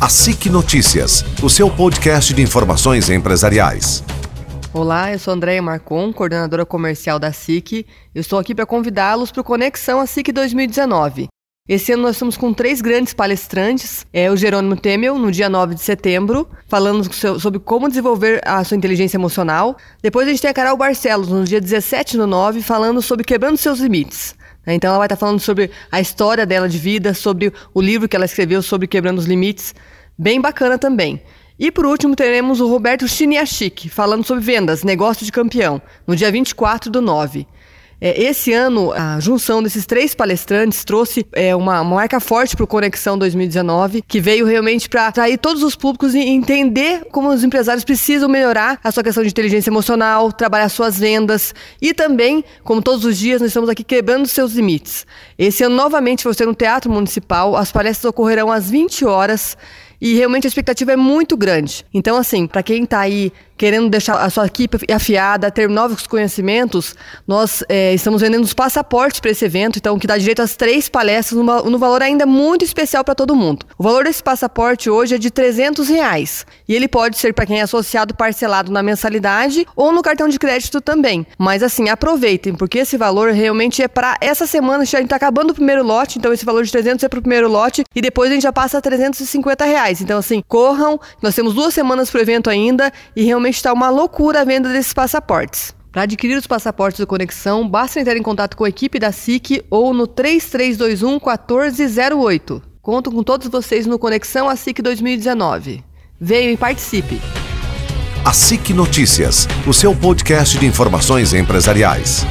A SIC Notícias, o seu podcast de informações empresariais. Olá, eu sou Andréia Marcon, coordenadora comercial da SIC. Eu estou aqui para convidá-los para o Conexão a SIC 2019. Esse ano nós estamos com três grandes palestrantes. É o Jerônimo Temel, no dia 9 de setembro, falando sobre como desenvolver a sua inteligência emocional. Depois a gente tem a Carol Barcelos, no dia 17 do 9, falando sobre quebrando seus limites. Né? Então ela vai estar falando sobre a história dela de vida, sobre o livro que ela escreveu sobre quebrando os limites. Bem bacana também. E por último teremos o Roberto Chiniachik, falando sobre vendas, negócio de campeão, no dia 24 do 9. É, esse ano, a junção desses três palestrantes trouxe é, uma, uma, marca forte para o Conexão 2019, que veio realmente para atrair todos os públicos e entender como os empresários precisam melhorar a sua questão de inteligência emocional, trabalhar suas vendas e também, como todos os dias, nós estamos aqui quebrando seus limites. Esse ano, novamente, vai ser no Teatro Municipal, as palestras ocorrerão às 20 horas e realmente a expectativa é muito grande. Então, assim, para quem está aí querendo deixar a sua equipe afiada, ter novos conhecimentos, nós é, estamos vendendo os passaportes para esse evento, então que dá direito às três palestras no valor ainda muito especial para todo mundo. O valor desse passaporte hoje é de 300 reais e ele pode ser para quem é associado parcelado na mensalidade ou no cartão de crédito também. Mas assim, aproveitem, porque esse valor realmente é para essa semana, a gente está acabando o primeiro lote, então esse valor de 300 é para o primeiro lote e depois a gente já passa a 350 reais. Então assim, corram, nós temos duas semanas para o evento ainda e realmente está uma loucura a venda desses passaportes. Para adquirir os passaportes do Conexão, basta entrar em contato com a equipe da SIC ou no 3321 1408. Conto com todos vocês no Conexão a SIC 2019. Venham e participe! A SIC Notícias, o seu podcast de informações empresariais.